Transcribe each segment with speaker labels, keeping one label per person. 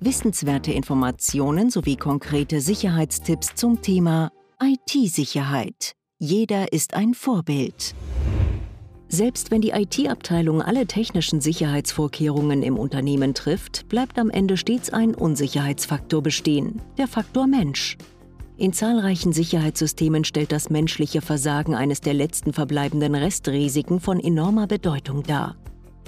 Speaker 1: Wissenswerte Informationen sowie konkrete Sicherheitstipps zum Thema IT-Sicherheit. Jeder ist ein Vorbild. Selbst wenn die IT-Abteilung alle technischen Sicherheitsvorkehrungen im Unternehmen trifft, bleibt am Ende stets ein Unsicherheitsfaktor bestehen, der Faktor Mensch. In zahlreichen Sicherheitssystemen stellt das menschliche Versagen eines der letzten verbleibenden Restrisiken von enormer Bedeutung dar.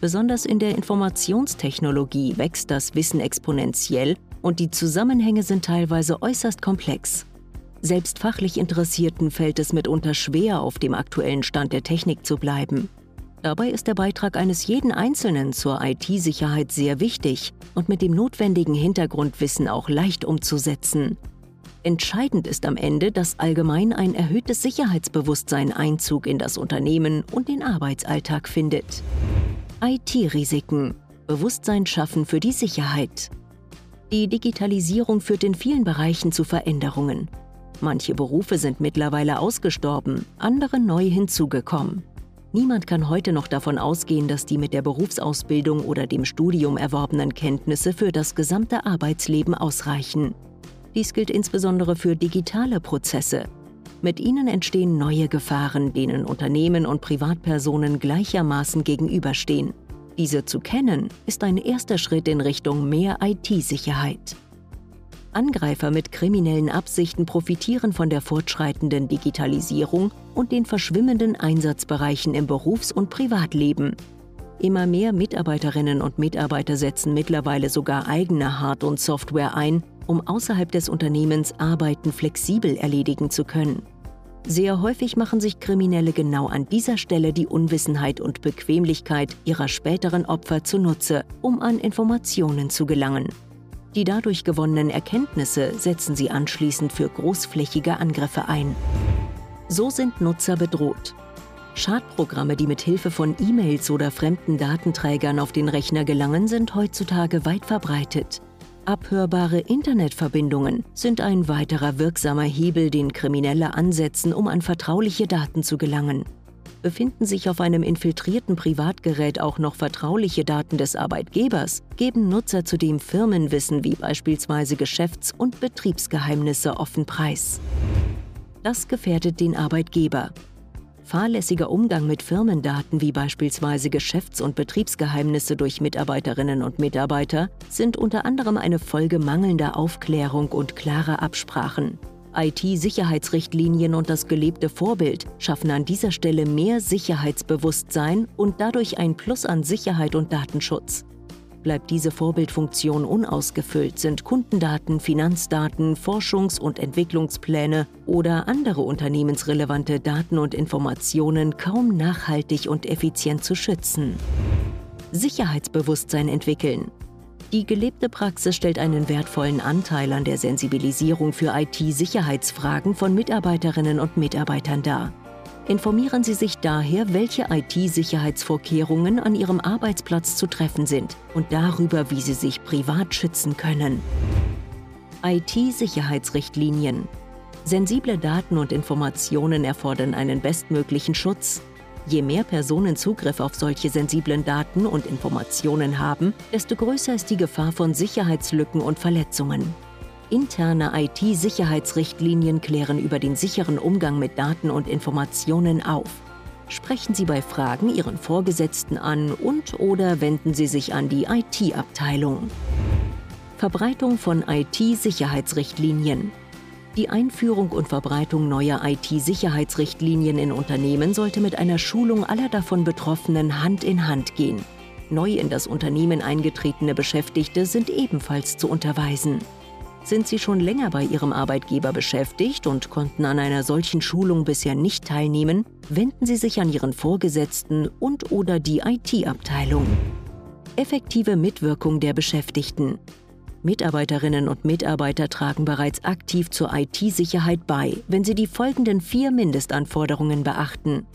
Speaker 1: Besonders in der Informationstechnologie wächst das Wissen exponentiell und die Zusammenhänge sind teilweise äußerst komplex. Selbst fachlich Interessierten fällt es mitunter schwer, auf dem aktuellen Stand der Technik zu bleiben. Dabei ist der Beitrag eines jeden Einzelnen zur IT-Sicherheit sehr wichtig und mit dem notwendigen Hintergrundwissen auch leicht umzusetzen. Entscheidend ist am Ende, dass allgemein ein erhöhtes Sicherheitsbewusstsein Einzug in das Unternehmen und den Arbeitsalltag findet. IT-Risiken. Bewusstsein schaffen für die Sicherheit. Die Digitalisierung führt in vielen Bereichen zu Veränderungen. Manche Berufe sind mittlerweile ausgestorben, andere neu hinzugekommen. Niemand kann heute noch davon ausgehen, dass die mit der Berufsausbildung oder dem Studium erworbenen Kenntnisse für das gesamte Arbeitsleben ausreichen. Dies gilt insbesondere für digitale Prozesse. Mit ihnen entstehen neue Gefahren, denen Unternehmen und Privatpersonen gleichermaßen gegenüberstehen. Diese zu kennen, ist ein erster Schritt in Richtung mehr IT-Sicherheit. Angreifer mit kriminellen Absichten profitieren von der fortschreitenden Digitalisierung und den verschwimmenden Einsatzbereichen im Berufs- und Privatleben. Immer mehr Mitarbeiterinnen und Mitarbeiter setzen mittlerweile sogar eigene Hard- und Software ein, um außerhalb des Unternehmens Arbeiten flexibel erledigen zu können. Sehr häufig machen sich Kriminelle genau an dieser Stelle die Unwissenheit und Bequemlichkeit ihrer späteren Opfer zunutze, um an Informationen zu gelangen. Die dadurch gewonnenen Erkenntnisse setzen sie anschließend für großflächige Angriffe ein. So sind Nutzer bedroht. Schadprogramme, die mit Hilfe von E-Mails oder fremden Datenträgern auf den Rechner gelangen, sind heutzutage weit verbreitet. Abhörbare Internetverbindungen sind ein weiterer wirksamer Hebel, den Kriminelle ansetzen, um an vertrauliche Daten zu gelangen. Befinden sich auf einem infiltrierten Privatgerät auch noch vertrauliche Daten des Arbeitgebers, geben Nutzer zudem Firmenwissen wie beispielsweise Geschäfts- und Betriebsgeheimnisse offen preis. Das gefährdet den Arbeitgeber. Fahrlässiger Umgang mit Firmendaten wie beispielsweise Geschäfts- und Betriebsgeheimnisse durch Mitarbeiterinnen und Mitarbeiter sind unter anderem eine Folge mangelnder Aufklärung und klarer Absprachen. IT-Sicherheitsrichtlinien und das gelebte Vorbild schaffen an dieser Stelle mehr Sicherheitsbewusstsein und dadurch ein Plus an Sicherheit und Datenschutz. Bleibt diese Vorbildfunktion unausgefüllt, sind Kundendaten, Finanzdaten, Forschungs- und Entwicklungspläne oder andere unternehmensrelevante Daten und Informationen kaum nachhaltig und effizient zu schützen. Sicherheitsbewusstsein entwickeln. Die gelebte Praxis stellt einen wertvollen Anteil an der Sensibilisierung für IT-Sicherheitsfragen von Mitarbeiterinnen und Mitarbeitern dar. Informieren Sie sich daher, welche IT-Sicherheitsvorkehrungen an Ihrem Arbeitsplatz zu treffen sind und darüber, wie Sie sich privat schützen können. IT-Sicherheitsrichtlinien. Sensible Daten und Informationen erfordern einen bestmöglichen Schutz, Je mehr Personen Zugriff auf solche sensiblen Daten und Informationen haben, desto größer ist die Gefahr von Sicherheitslücken und Verletzungen. Interne IT-Sicherheitsrichtlinien klären über den sicheren Umgang mit Daten und Informationen auf. Sprechen Sie bei Fragen Ihren Vorgesetzten an und/oder wenden Sie sich an die IT-Abteilung. Verbreitung von IT-Sicherheitsrichtlinien. Die Einführung und Verbreitung neuer IT-Sicherheitsrichtlinien in Unternehmen sollte mit einer Schulung aller davon Betroffenen Hand in Hand gehen. Neu in das Unternehmen eingetretene Beschäftigte sind ebenfalls zu unterweisen. Sind Sie schon länger bei Ihrem Arbeitgeber beschäftigt und konnten an einer solchen Schulung bisher nicht teilnehmen, wenden Sie sich an Ihren Vorgesetzten und/oder die IT-Abteilung. Effektive Mitwirkung der Beschäftigten. Mitarbeiterinnen und Mitarbeiter tragen bereits aktiv zur IT-Sicherheit bei, wenn sie die folgenden vier Mindestanforderungen beachten.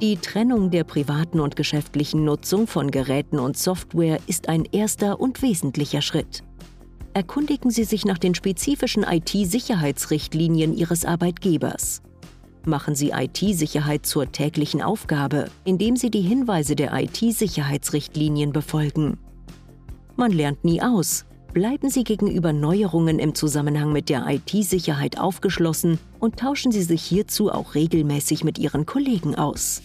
Speaker 1: Die Trennung der privaten und geschäftlichen Nutzung von Geräten und Software ist ein erster und wesentlicher Schritt. Erkundigen Sie sich nach den spezifischen IT-Sicherheitsrichtlinien Ihres Arbeitgebers. Machen Sie IT-Sicherheit zur täglichen Aufgabe, indem Sie die Hinweise der IT-Sicherheitsrichtlinien befolgen. Man lernt nie aus, Bleiben Sie gegenüber Neuerungen im Zusammenhang mit der IT-Sicherheit aufgeschlossen und tauschen Sie sich hierzu auch regelmäßig mit Ihren Kollegen aus.